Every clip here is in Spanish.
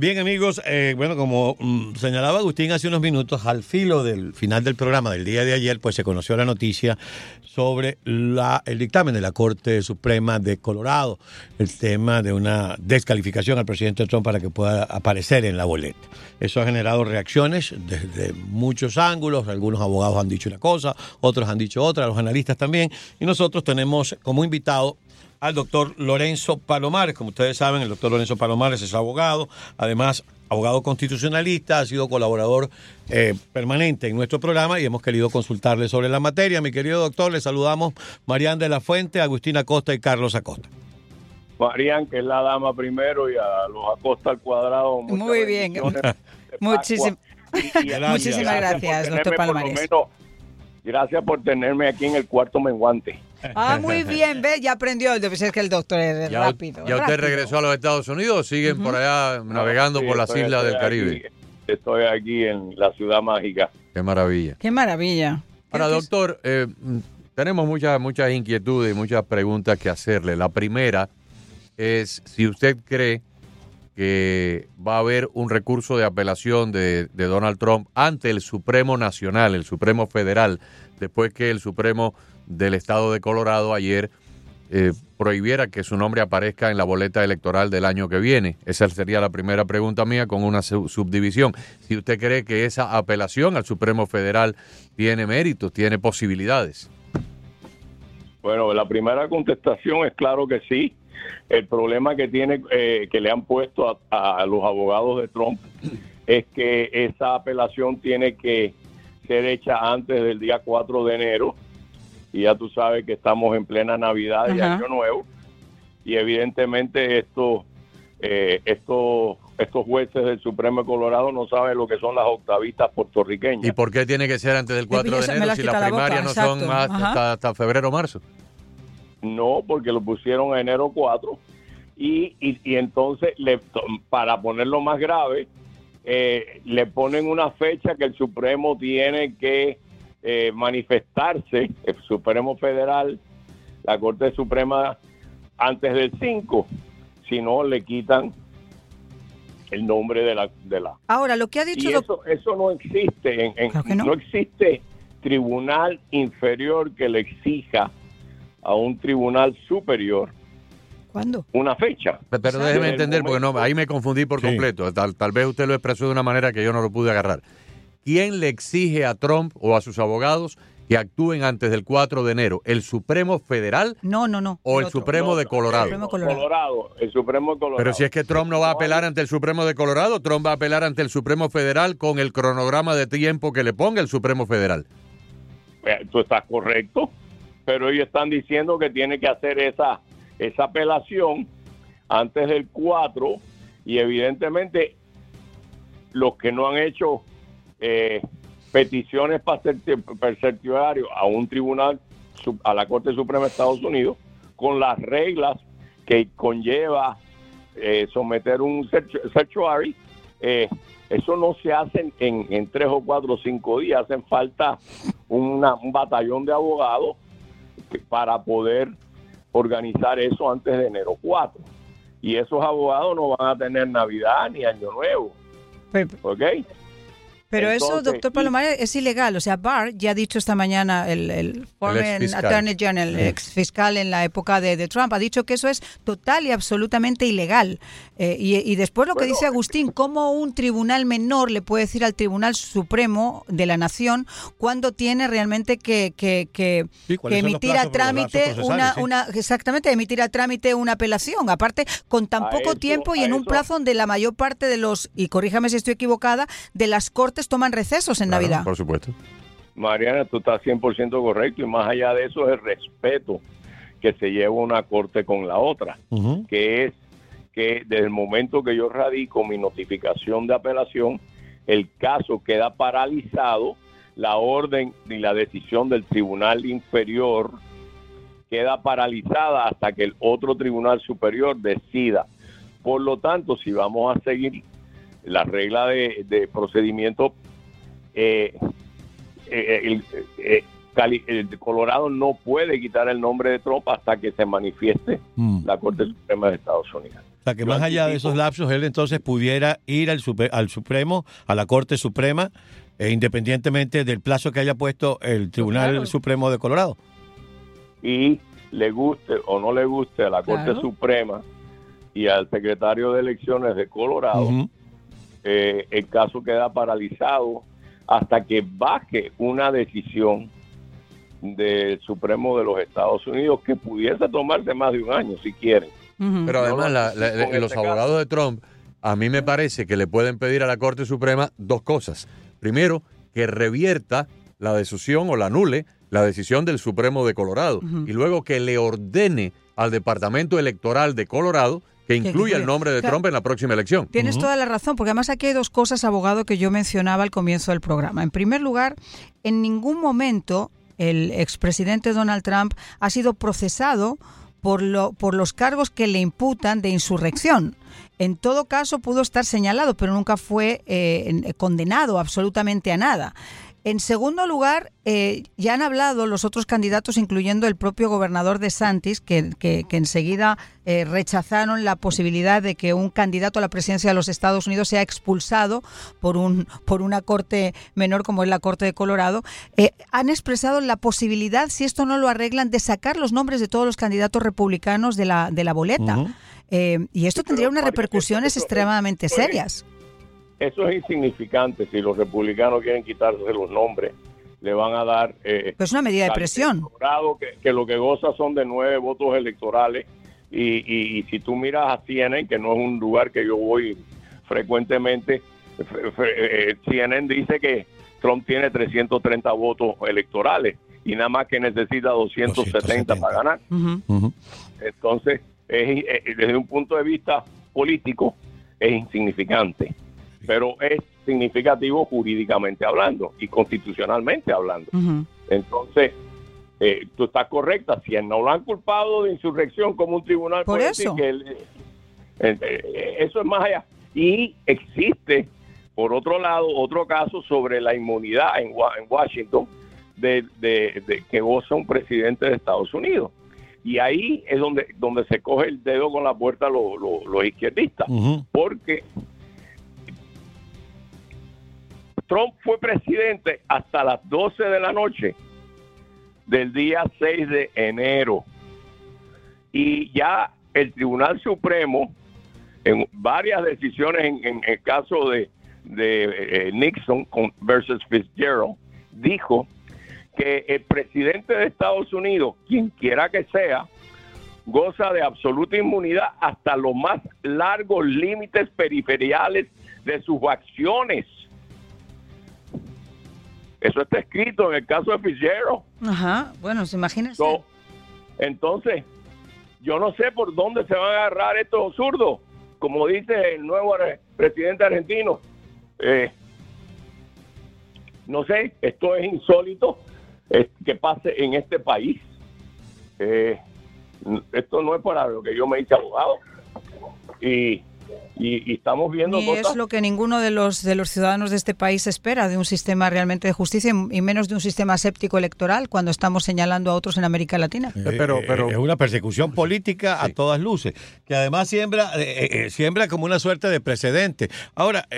Bien, amigos, eh, bueno, como mm, señalaba Agustín hace unos minutos, al filo del final del programa del día de ayer, pues se conoció la noticia sobre la, el dictamen de la Corte Suprema de Colorado, el tema de una descalificación al presidente Trump para que pueda aparecer en la boleta. Eso ha generado reacciones desde muchos ángulos, algunos abogados han dicho una cosa, otros han dicho otra, los analistas también, y nosotros tenemos como invitado al doctor Lorenzo Palomares. Como ustedes saben, el doctor Lorenzo Palomares es abogado, además abogado constitucionalista, ha sido colaborador eh, permanente en nuestro programa y hemos querido consultarle sobre la materia. Mi querido doctor, le saludamos Marián de la Fuente, Agustina Acosta y Carlos Acosta. Marian, que es la dama primero, y a los Acosta al cuadrado. Muy bien. Muchísimas gracias, doctor Palomares. Gracias por tenerme aquí en el cuarto menguante. Ah, muy bien, ve, ya aprendió. Debe ser que el doctor es rápido. ¿Ya usted regresó a los Estados Unidos o siguen por allá navegando por las islas del Caribe? estoy aquí en la ciudad mágica. Qué maravilla. Qué maravilla. Ahora, doctor, eh, tenemos muchas, muchas inquietudes y muchas preguntas que hacerle. La primera es si usted cree que va a haber un recurso de apelación de, Donald Trump ante el Supremo Nacional, el Supremo Federal, después que el Supremo del Estado de Colorado ayer eh, prohibiera que su nombre aparezca en la boleta electoral del año que viene. Esa sería la primera pregunta mía con una subdivisión. Si usted cree que esa apelación al Supremo Federal tiene méritos, tiene posibilidades. Bueno, la primera contestación es claro que sí. El problema que tiene, eh, que le han puesto a, los abogados de Trump es que esa apelación tiene que ser hecha antes del día 4 de enero. Y ya tú sabes que estamos en plena Navidad y Año Nuevo. Y evidentemente esto, eh, estos estos jueces del Supremo de Colorado no saben lo que son las octavistas puertorriqueñas. ¿Y por qué tiene que ser antes del 4 de enero si las primarias no son más hasta, hasta febrero o marzo? No, porque lo pusieron a enero 4 y, y, entonces, le, para ponerlo más grave, eh, le ponen una fecha que el Supremo tiene que eh, manifestarse, el Supremo Federal, la Corte Suprema, antes del 5, si no le quitan el nombre de la... De la. Ahora, lo que ha dicho... eso, eso no existe, en, no existe tribunal inferior que le exija a un tribunal superior. ¿Cuándo? Una fecha. Pero déjeme entender, porque no, ahí me confundí por completo. Tal, tal vez usted lo expresó de una manera que yo no lo pude agarrar. ¿Quién le exige a Trump o a sus abogados que actúen antes del 4 de enero? ¿El Supremo Federal? No, no, no. ¿O el, Supremo de Colorado? El Supremo Colorado. El Supremo de Colorado. Pero si es que Trump no va a apelar ante el Supremo de Colorado, Trump va a apelar ante el Supremo Federal con el cronograma de tiempo que le ponga el Supremo Federal. Eh, tú estás correcto pero ellos están diciendo que tiene que hacer esa, esa apelación antes del 4 y evidentemente los que no han hecho eh, peticiones para certiorarios a un tribunal, a la Corte Suprema de Estados Unidos, con las reglas que conlleva eh, someter un certiorari, eh, eso no se hace en, en, tres o cuatro o cinco días, hacen falta un batallón de abogados para poder organizar eso antes de enero 4. Y esos abogados no van a tener Navidad ni Año Nuevo. ¿Ok? Pero eso, doctor Palomares, es ilegal. O sea, Barr ya ha dicho esta mañana, el, el former attorney general, el ex fiscal en la época de, Trump, ha dicho que eso es total y absolutamente ilegal. Eh, y, después lo que dice Agustín, ¿cómo un tribunal menor le puede decir al Tribunal Supremo de la Nación cuando tiene realmente que, que, que, emitir a trámite una, una, exactamente, emitir a trámite una apelación? Aparte, con tan poco tiempo y en un plazo donde la mayor parte de los, y corríjame si estoy equivocada, de las cortes toman recesos en Navidad. Por supuesto. Mariana, tú estás 100% correcto y más allá de eso es el respeto que se lleva una corte con la otra, que es que desde el momento que yo radico mi notificación de apelación, el caso queda paralizado, la orden y la decisión del tribunal inferior queda paralizada hasta que el otro tribunal superior decida. Por lo tanto, si vamos a seguir la regla de, procedimiento, eh, eh, eh, el, Colorado no puede quitar el nombre de Trump hasta que se manifieste mm. la Corte Suprema de Estados Unidos. sea, que más allá de esos lapsos, él entonces pudiera ir al, al Supremo, a la Corte Suprema, e independientemente del plazo que haya puesto el Tribunal Supremo de Colorado. Y le guste o no le guste a la Corte Suprema y al secretario de elecciones de Colorado, eh, el caso queda paralizado hasta que baje una decisión del Supremo de los Estados Unidos que pudiese tomarse más de un año si quieren. Pero además los este abogados de Trump, a mí me parece que le pueden pedir a la Corte Suprema dos cosas. Primero, que revierta la decisión o la anule la decisión del Supremo de Colorado y luego que le ordene al Departamento Electoral de Colorado que incluya el nombre de Trump en la próxima elección. Tienes toda la razón, porque además aquí hay dos cosas, abogado, que yo mencionaba al comienzo del programa. En primer lugar, en ningún momento el expresidente Donald Trump ha sido procesado por, lo, por los cargos que le imputan de insurrección. En todo caso, pudo estar señalado, pero nunca fue eh, condenado absolutamente a nada. En segundo lugar, eh, ya han hablado los otros candidatos, incluyendo el propio gobernador de Santis, que, que, enseguida eh, rechazaron la posibilidad de que un candidato a la presidencia de los Estados Unidos sea expulsado por, un, por una corte menor como es la Corte de Colorado. Eh, han expresado la posibilidad, si esto no lo arreglan, de sacar los nombres de todos los candidatos republicanos de la, de la boleta. y esto tendría unas repercusiones extremadamente serias. Eso es insignificante. Si los republicanos quieren quitarse los nombres, le van a dar... Eh, pues una medida de presión. Que, que, lo que goza son de nueve votos electorales. Y, si tú miras a CNN, que no es un lugar que yo voy frecuentemente, eh, CNN dice que Trump tiene 330 votos electorales y nada más que necesita 270, para ganar. Entonces, desde un punto de vista político, es insignificante pero es significativo jurídicamente hablando y constitucionalmente hablando. Entonces, eh, tú estás correcta, si no lo han culpado de insurrección como un tribunal por eso. Que eh, eh, eso es más allá. Y existe, por otro lado, otro caso sobre la inmunidad en, Washington de, que goza un presidente de Estados Unidos. Y ahí es donde, donde se coge el dedo con la puerta los, los, izquierdistas, porque Trump fue presidente hasta las 12 de la noche del día 6 de enero. Y ya el Tribunal Supremo, en varias decisiones en, el caso de, eh, Nixon versus Fitzgerald, dijo que el presidente de Estados Unidos, quien quiera que sea, goza de absoluta inmunidad hasta los más largos límites periferiales de sus acciones eso está escrito en el caso de Fitzgerald. Ajá, bueno, se imagínense. entonces, yo no sé por dónde se van a agarrar estos zurdos, como dice el nuevo presidente argentino. Eh, no sé, esto es insólito que pase en este país. Eh, esto no es para lo que yo me hice abogado. Y y, estamos viendo y es lo que ninguno de los de los ciudadanos de este país espera de un sistema realmente de justicia y menos de un sistema séptico electoral cuando estamos señalando a otros en América Latina. Eh, pero, pero es una persecución política a todas luces que además siembra eh, eh, siembra como una suerte de precedente. Ahora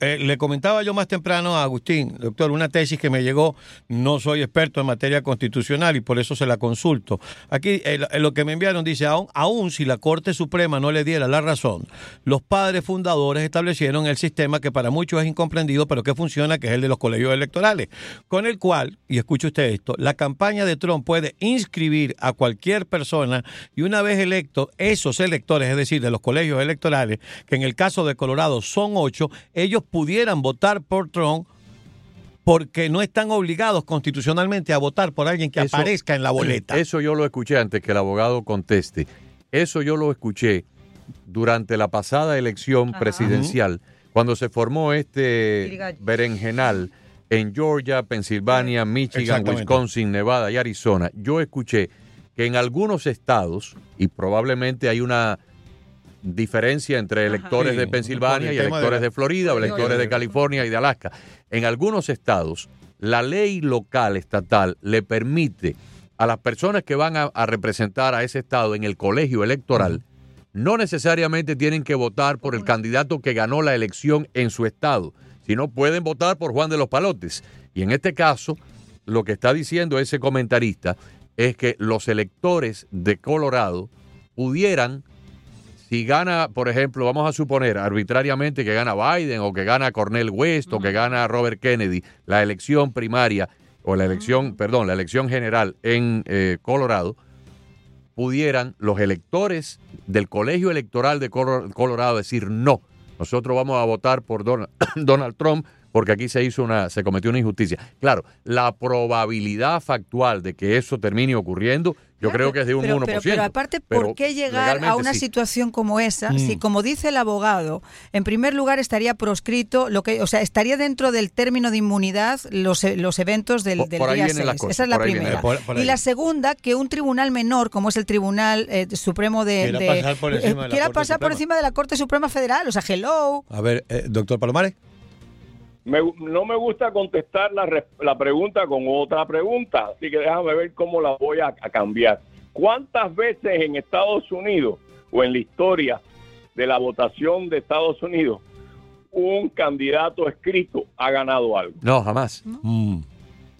le comentaba yo más temprano a Agustín, doctor, una tesis que me llegó. No soy experto en materia constitucional y por eso se la consulto. Aquí lo que me enviaron dice aún aún si la Corte Suprema no le diera la razón, los padres fundadores establecieron el sistema que para muchos es incomprendido, pero que funciona, que es el de los colegios electorales, con el cual, y escuche usted esto, la campaña de Trump puede inscribir a cualquier persona y una vez electo, esos electores, es decir, de los colegios electorales, que en el caso de Colorado son ocho, ellos pudieran votar por Trump porque no están obligados constitucionalmente a votar por alguien que aparezca en la boleta. Eso yo lo escuché antes que el abogado conteste. Eso yo lo escuché durante la pasada elección presidencial, cuando se formó este berenjenal en Georgia, Pensilvania, Michigan, Wisconsin, Nevada y Arizona, yo escuché que en algunos estados, y probablemente hay una diferencia entre electores de Pensilvania y electores de, Florida o electores de California y de Alaska, en algunos estados la ley local estatal le permite a las personas que van a, representar a ese estado en el colegio electoral no necesariamente tienen que votar por el candidato que ganó la elección en su estado, sino pueden votar por Juan de los Palotes. Y en este caso, lo que está diciendo ese comentarista es que los electores de Colorado pudieran, si gana, por ejemplo, vamos a suponer arbitrariamente que gana Biden o que gana Cornel West o que gana Robert Kennedy, la elección primaria o la elección, perdón, la elección general en eh, Colorado, pudieran los electores del colegio electoral de Colorado decir no, nosotros vamos a votar por Donald Trump porque aquí se hizo una, se cometió una injusticia. Claro, la probabilidad factual de que eso termine ocurriendo, yo creo que es de un 1%. Pero, aparte, ¿por qué llegar a una situación como esa? Si, mm. como dice el abogado, en primer lugar estaría proscrito, lo que, o sea, estaría dentro del término de inmunidad los, los eventos del, del día 6. Esa es la primera. y la segunda, que un tribunal menor, como es el Tribunal eh, Supremo de... Quiera pasar por encima, de, la pasar por encima de la Corte Suprema Federal. O sea, hello. A ver, eh, doctor Palomares no me gusta contestar la, la, pregunta con otra pregunta, así que déjame ver cómo la voy a, cambiar. ¿Cuántas veces en Estados Unidos o en la historia de la votación de Estados Unidos un candidato escrito ha ganado algo? No, jamás. Mm.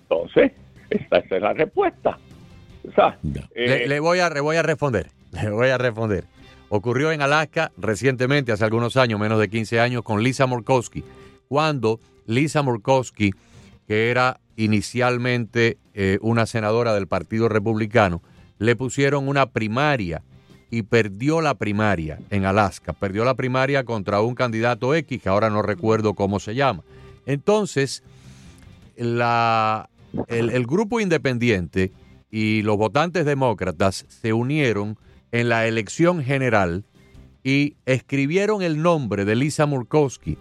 Entonces, esa, es la respuesta. Eh, le, voy a, le voy a responder. Le voy a responder. Ocurrió en Alaska recientemente, hace algunos años, menos de 15 años, con Lisa Murkowski, cuando Lisa Murkowski, que era inicialmente eh, una senadora del Partido Republicano, le pusieron una primaria y perdió la primaria en Alaska. Perdió la primaria contra un candidato X, que ahora no recuerdo cómo se llama. Entonces, el grupo independiente y los votantes demócratas se unieron en la elección general y escribieron el nombre de Lisa Murkowski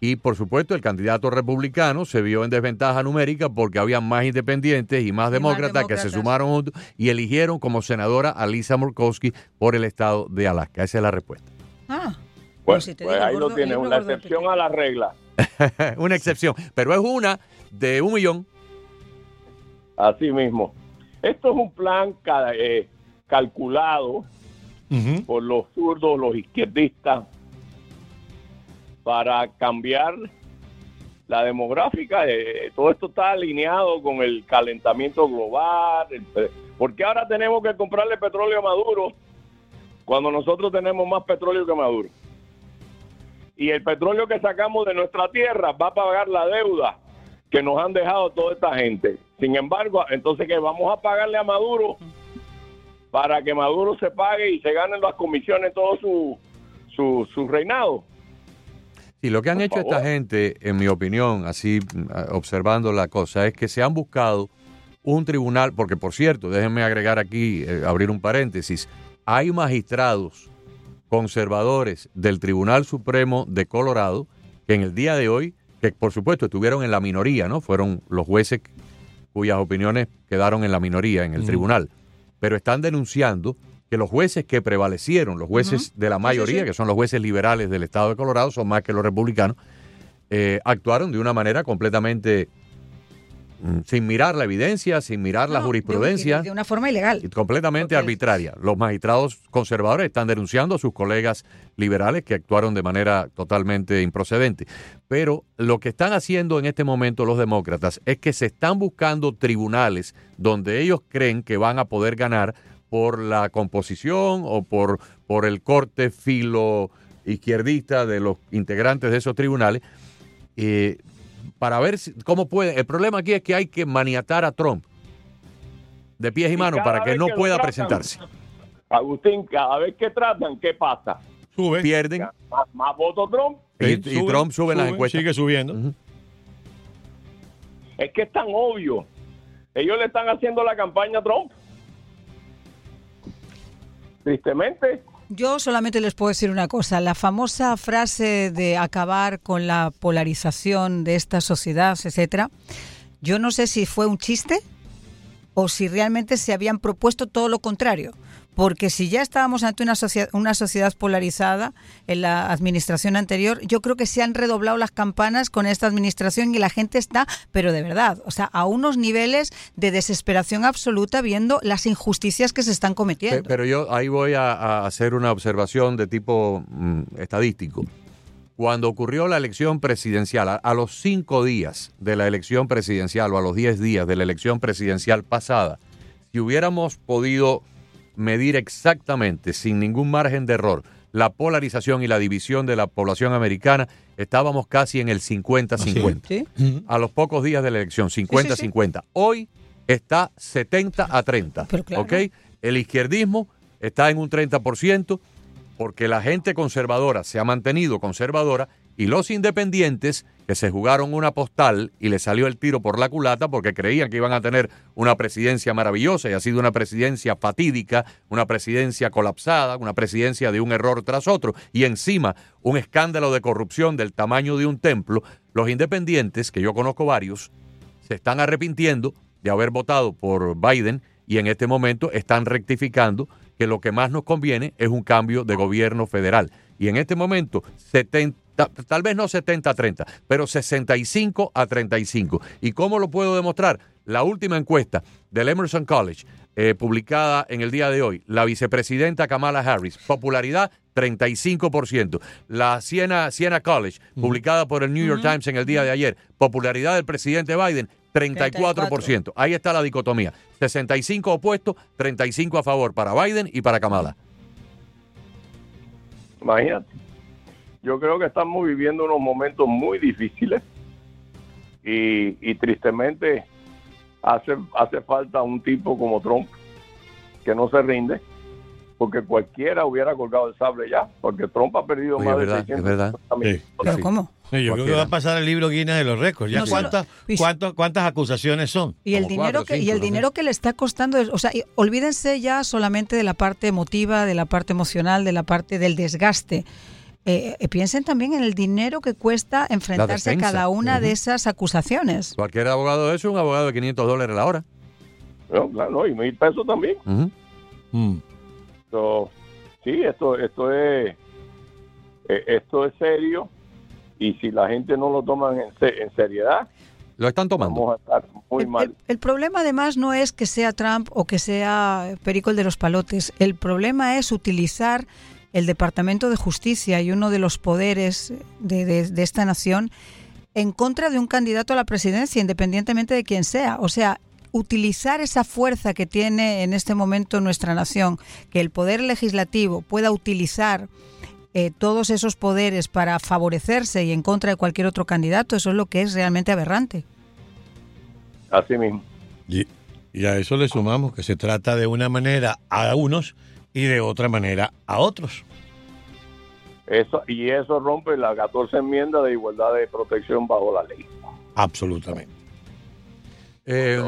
y por supuesto el candidato republicano se vio en desventaja numérica porque había más independientes y más, demócratas, que se sumaron juntos y eligieron como senadora a Lisa Murkowski por el estado de Alaska. Esa es la respuesta. Ah, pues, pues ahí lo tienes, una excepción a la regla. una excepción, pero es una de un millón. Así mismo. Esto es un plan eh, calculado por los zurdos, los izquierdistas, para cambiar la demográfica. Eh, todo esto está alineado con el calentamiento global. porque ahora tenemos que comprarle petróleo a Maduro cuando nosotros tenemos más petróleo que Maduro? Y el petróleo que sacamos de nuestra tierra va a pagar la deuda que nos han dejado toda esta gente. Sin embargo, entonces que vamos a pagarle a Maduro para que Maduro se pague y se ganen las comisiones todo su, su, su reinado. Y lo que han hecho esta gente, en mi opinión, así observando la cosa, es que se han buscado un tribunal, porque por cierto, déjenme agregar aquí, eh, abrir un paréntesis, hay magistrados conservadores del Tribunal Supremo de Colorado que en el día de hoy, que por supuesto estuvieron en la minoría, ¿no? Fueron los jueces cuyas opiniones quedaron en la minoría en el tribunal, pero están denunciando que los jueces que prevalecieron, los jueces de la mayoría, que son los jueces liberales del estado de Colorado, son más que los republicanos, eh, actuaron de una manera completamente mm, sin mirar la evidencia, sin mirar la jurisprudencia. De, una forma ilegal. Completamente arbitraria. Los magistrados conservadores están denunciando a sus colegas liberales que actuaron de manera totalmente improcedente. Pero lo que están haciendo en este momento los demócratas es que se están buscando tribunales donde ellos creen que van a poder ganar por la composición o por, por el corte filo izquierdista de los integrantes de esos tribunales, eh, para ver cómo puede. El problema aquí es que hay que maniatar a Trump de pies y, manos para que no pueda presentarse. Agustín, cada vez que tratan, ¿qué pasa? Sube. Pierden. Más, votos Trump. Y, Trump sube, en las encuestas. Sigue subiendo. Es que es tan obvio. Ellos le están haciendo la campaña a Trump tristemente. Yo solamente les puedo decir una cosa, la famosa frase de acabar con la polarización de esta sociedad, etcétera. Yo no sé si fue un chiste o si realmente se habían propuesto todo lo contrario, porque si ya estábamos ante una sociedad, una sociedad polarizada en la administración anterior, yo creo que se han redoblado las campanas con esta administración y la gente está, pero de verdad, o sea, a unos niveles de desesperación absoluta viendo las injusticias que se están cometiendo. Pero yo ahí voy a, hacer una observación de tipo mm, estadístico. Cuando ocurrió la elección presidencial, a, a los cinco días de la elección presidencial o a los diez días de la elección presidencial pasada, si hubiéramos podido medir exactamente, sin ningún margen de error, la polarización y la división de la población americana, estábamos casi en el 50-50. A los pocos días de la elección, 50-50. Hoy está 70 a 30. El izquierdismo está en un 30% porque la gente conservadora se ha mantenido conservadora y los independientes que se jugaron una postal y le salió el tiro por la culata porque creían que iban a tener una presidencia maravillosa y ha sido una presidencia fatídica, una presidencia colapsada, una presidencia de un error tras otro y encima un escándalo de corrupción del tamaño de un templo, los independientes, que yo conozco varios, se están arrepintiendo de haber votado por Biden y en este momento están rectificando que lo que más nos conviene es un cambio de gobierno federal. Y en este momento, 70 tal vez no 70 a 30, pero 65 a 35. ¿Y cómo lo puedo demostrar? La última encuesta del Emerson College, eh, publicada en el día de hoy, la vicepresidenta Kamala Harris, popularidad 35%. La Siena, Siena College, publicada por el New York Times en el día de ayer, popularidad del presidente Biden 34%. Ahí está la dicotomía. 65 opuestos, 35 a favor para Biden y para Kamala. Imagínate yo creo que estamos viviendo unos momentos muy difíciles y, tristemente hace, hace falta un tipo como Trump que no se rinde porque cualquiera hubiera colgado el sable ya, porque Trump ha perdido más de 600 es verdad. ¿Pero cómo? yo creo que va a pasar el libro Guinness de los récords. ¿Ya cuántas, cuántas acusaciones son? Y el dinero que y el dinero que le está costando, o sea, olvídense ya solamente de la parte emotiva, de la parte emocional, de la parte del desgaste. Eh, eh, piensen también en el dinero que cuesta enfrentarse a cada una de esas acusaciones. Cualquier abogado es un abogado de 500 dólares la hora. No, claro, y mil pesos también. Mm. sí, esto, esto es eh, esto es serio y si la gente no lo toma en, seriedad, lo están tomando. Vamos a estar muy mal. el, problema además no es que sea Trump o que sea Perico el de los palotes. El problema es utilizar el Departamento de Justicia y uno de los poderes de, esta nación en contra de un candidato a la presidencia, independientemente de quién sea. O sea, utilizar esa fuerza que tiene en este momento nuestra nación, que el poder legislativo pueda utilizar eh, todos esos poderes para favorecerse y en contra de cualquier otro candidato, eso es lo que es realmente aberrante. Así mismo. Y, y a eso le sumamos que se trata de una manera a unos y de otra manera a otros. Eso, y eso rompe la 14 enmienda de igualdad de protección bajo la ley. Absolutamente. Eh,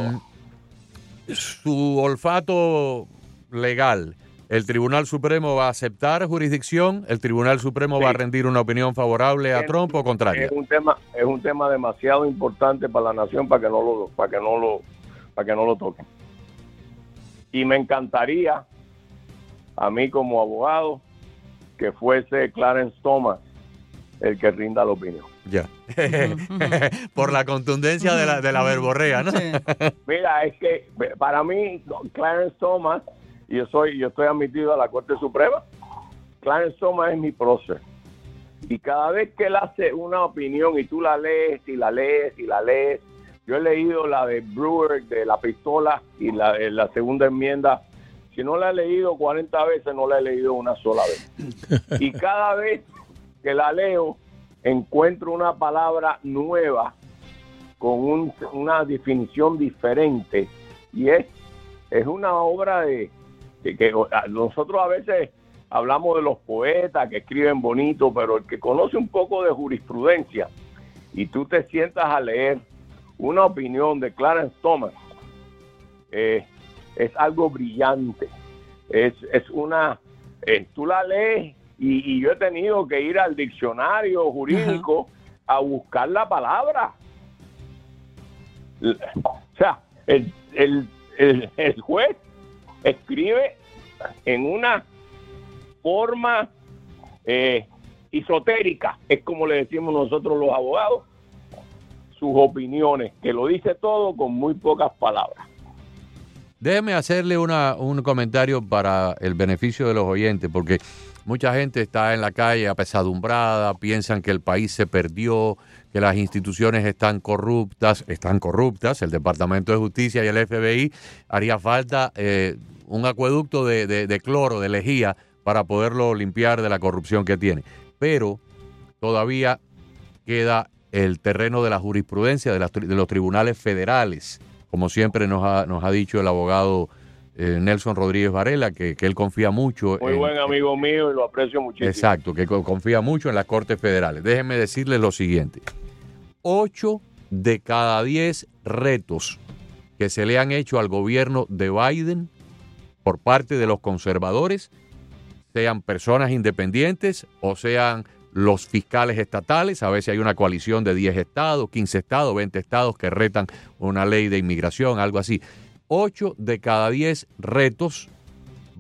su olfato legal, ¿el Tribunal Supremo va a aceptar jurisdicción? ¿El Tribunal Supremo va a rendir una opinión favorable a Trump o contraria? Es un tema, es un tema demasiado importante para la nación para que no lo, para que no lo, para que no lo toquen. Y me encantaría a mí como abogado que fuese Clarence Thomas el que rinda la opinión. Ya. Por la contundencia de la, de la verborrea, ¿no? Mira, es que para mí, Clarence Thomas, yo soy, yo estoy admitido a la Corte Suprema, Clarence Thomas es mi prócer. Y cada vez que él hace una opinión y tú la lees y la lees y la lees, yo he leído la de Brewer de la pistola y la, la segunda enmienda si no la he leído 40 veces, no la he leído una sola vez. Y cada vez que la leo, encuentro una palabra nueva con una definición diferente. Y es, es una obra de, que nosotros a veces hablamos de los poetas que escriben bonito, pero el que conoce un poco de jurisprudencia y tú te sientas a leer una opinión de Clarence Thomas, eh, es algo brillante. Es, es una, eh, tú la lees y, yo he tenido que ir al diccionario jurídico a buscar la palabra. O sea, el, el, el, juez escribe en una forma eh, esotérica, es como le decimos nosotros los abogados, sus opiniones, que lo dice todo con muy pocas palabras. Déjeme hacerle una, un comentario para el beneficio de los oyentes, porque mucha gente está en la calle apesadumbrada, piensan que el país se perdió, que las instituciones están corruptas, están corruptas, el Departamento de Justicia y el FBI, haría falta eh, un acueducto de, de, cloro, de lejía, para poderlo limpiar de la corrupción que tiene. Pero todavía queda el terreno de la jurisprudencia de, de los tribunales federales como siempre nos ha, nos ha dicho el abogado eh, Nelson Rodríguez Varela, que, él confía mucho. Muy buen amigo mío y lo aprecio muchísimo. Exacto, que confía mucho en las Cortes Federales. Déjenme decirles lo siguiente. Ocho de cada diez retos que se le han hecho al gobierno de Biden por parte de los conservadores, sean personas independientes o sean los fiscales estatales, a veces hay una coalición de 10 estados, 15 estados, 20 estados que retan una ley de inmigración, algo así. 8 de cada 10 retos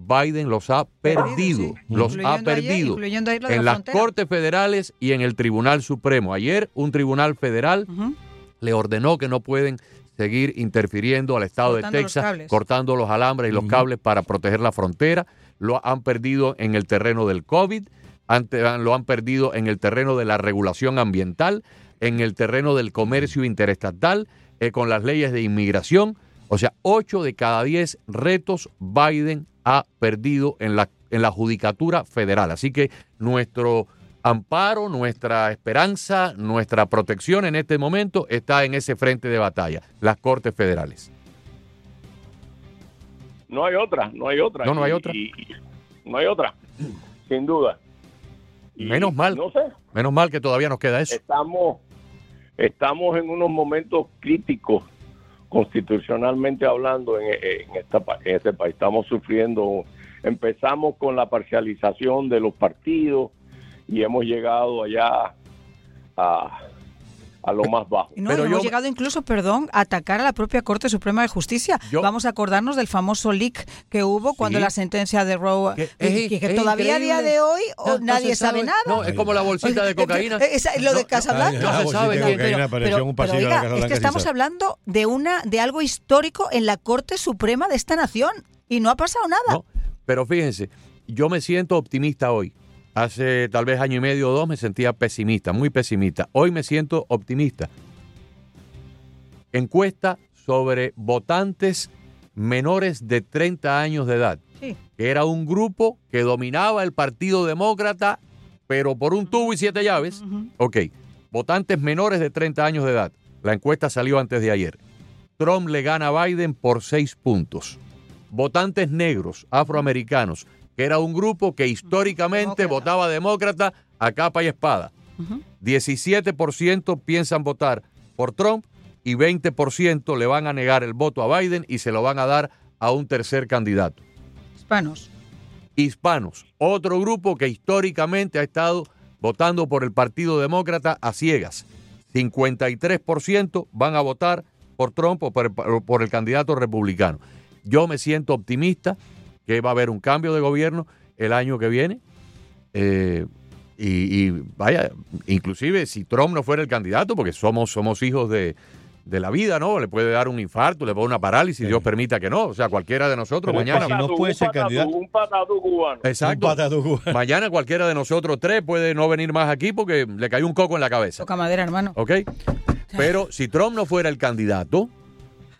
Biden los ha perdido, los ha perdido en las Cortes Federales y en el Tribunal Supremo. Ayer un Tribunal Federal le ordenó que no pueden seguir interfiriendo al Estado de Texas, cortando los alambres y los cables para proteger la frontera. Lo han perdido en el terreno del COVID lo han perdido en el terreno de la regulación ambiental, en el terreno del comercio interestatal, eh, con las leyes de inmigración. O sea, 8 de cada 10 retos Biden ha perdido en la, en la judicatura federal. Así que nuestro amparo, nuestra esperanza, nuestra protección en este momento está en ese frente de batalla, las Cortes Federales. No hay otra, no hay otra. No, no hay otra. no hay otra, sin duda menos mal. No sé. Menos mal que todavía nos queda eso. Estamos, estamos en unos momentos críticos constitucionalmente hablando en, esta, en este país. Estamos sufriendo, empezamos con la parcialización de los partidos y hemos llegado allá a a lo más bajo. No, Pero hemos llegado incluso, perdón, a atacar a la propia Corte Suprema de Justicia. Vamos a acordarnos del famoso leak que hubo cuando la sentencia de Roe, que, todavía a día de hoy nadie sabe, nada. No, es como la bolsita de cocaína. lo de Casablanca. No, se sabe. Pero, oiga, es que estamos hablando de una de algo histórico en la Corte Suprema de esta nación y no ha pasado nada. pero fíjense, yo me siento optimista hoy Hace tal vez año y medio o dos me sentía pesimista, muy pesimista. Hoy me siento optimista. Encuesta sobre votantes menores de 30 años de edad. Que era un grupo que dominaba el Partido Demócrata, pero por un tubo y siete llaves. Ok. Votantes menores de 30 años de edad. La encuesta salió antes de ayer. Trump le gana a Biden por seis puntos. Votantes negros, afroamericanos, que era un grupo que históricamente votaba demócrata a capa y espada. 17% piensan votar por Trump y 20% le van a negar el voto a Biden y se lo van a dar a un tercer candidato. Hispanos. Hispanos, otro grupo que históricamente ha estado votando por el Partido Demócrata a ciegas. 53% van a votar por Trump o por el candidato republicano. Yo me siento optimista que va a haber un cambio de gobierno el año que viene. Eh, y, vaya, inclusive si Trump no fuera el candidato, porque somos, somos hijos de, la vida, ¿no? Le puede dar un infarto, le puede dar una parálisis, Dios permita que no. O sea, cualquiera de nosotros mañana. Si no puede ser candidato. Un patatú cubano. Exacto. Mañana cualquiera de nosotros tres puede no venir más aquí porque le cayó un coco en la cabeza. Toca madera, hermano. ¿Ok? Pero si Trump no fuera el candidato,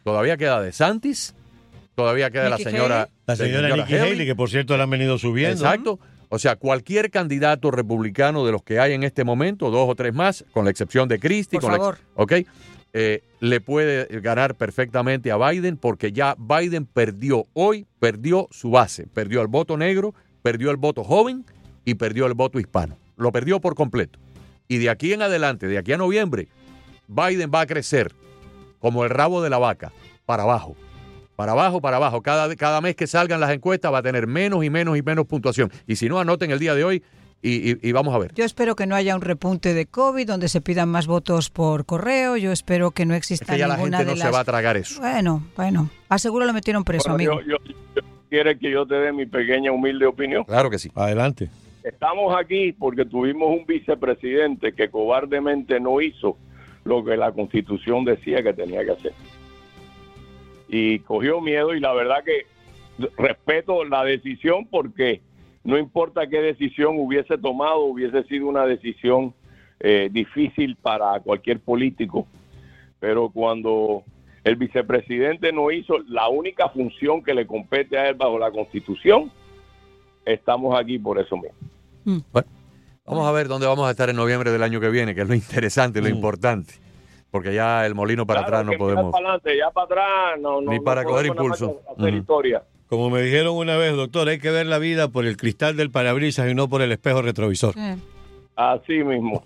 todavía queda de Santis, todavía queda la señora. La señora, Nikki Haley, que por cierto la han venido subiendo. Exacto. O sea, cualquier candidato republicano de los que hay en este momento, dos o tres más, con la excepción de Christie, por favor. ok, eh, le puede ganar perfectamente a Biden porque ya Biden perdió hoy, perdió su base, perdió el voto negro, perdió el voto joven y perdió el voto hispano. Lo perdió por completo. Y de aquí en adelante, de aquí a noviembre, Biden va a crecer como el rabo de la vaca, para abajo para abajo, para abajo. Cada, cada mes que salgan las encuestas va a tener menos y menos y menos puntuación. Y si no, anoten el día de hoy y, vamos a ver. Yo espero que no haya un repunte de COVID donde se pidan más votos por correo. Yo espero que no exista es que ya la gente no se va a tragar eso. Bueno, bueno. Aseguro lo metieron preso, amigo. ¿Quieres que yo te dé mi pequeña humilde opinión? Claro que sí. Adelante. Estamos aquí porque tuvimos un vicepresidente que cobardemente no hizo lo que la constitución decía que tenía que hacer. Y cogió miedo y la verdad que respeto la decisión porque no importa qué decisión hubiese tomado, hubiese sido una decisión eh, difícil para cualquier político. Pero cuando el vicepresidente no hizo la única función que le compete a él bajo la constitución, estamos aquí por eso mismo. Mm. Bueno, vamos a ver dónde vamos a estar en noviembre del año que viene, que es lo interesante, lo mm. importante. Porque ya el molino para atrás no podemos. Para adelante, ya para atrás, no, Ni para coger impulso. historia. Como me dijeron una vez, doctor, hay que ver la vida por el cristal del parabrisas y no por el espejo retrovisor. Así mismo.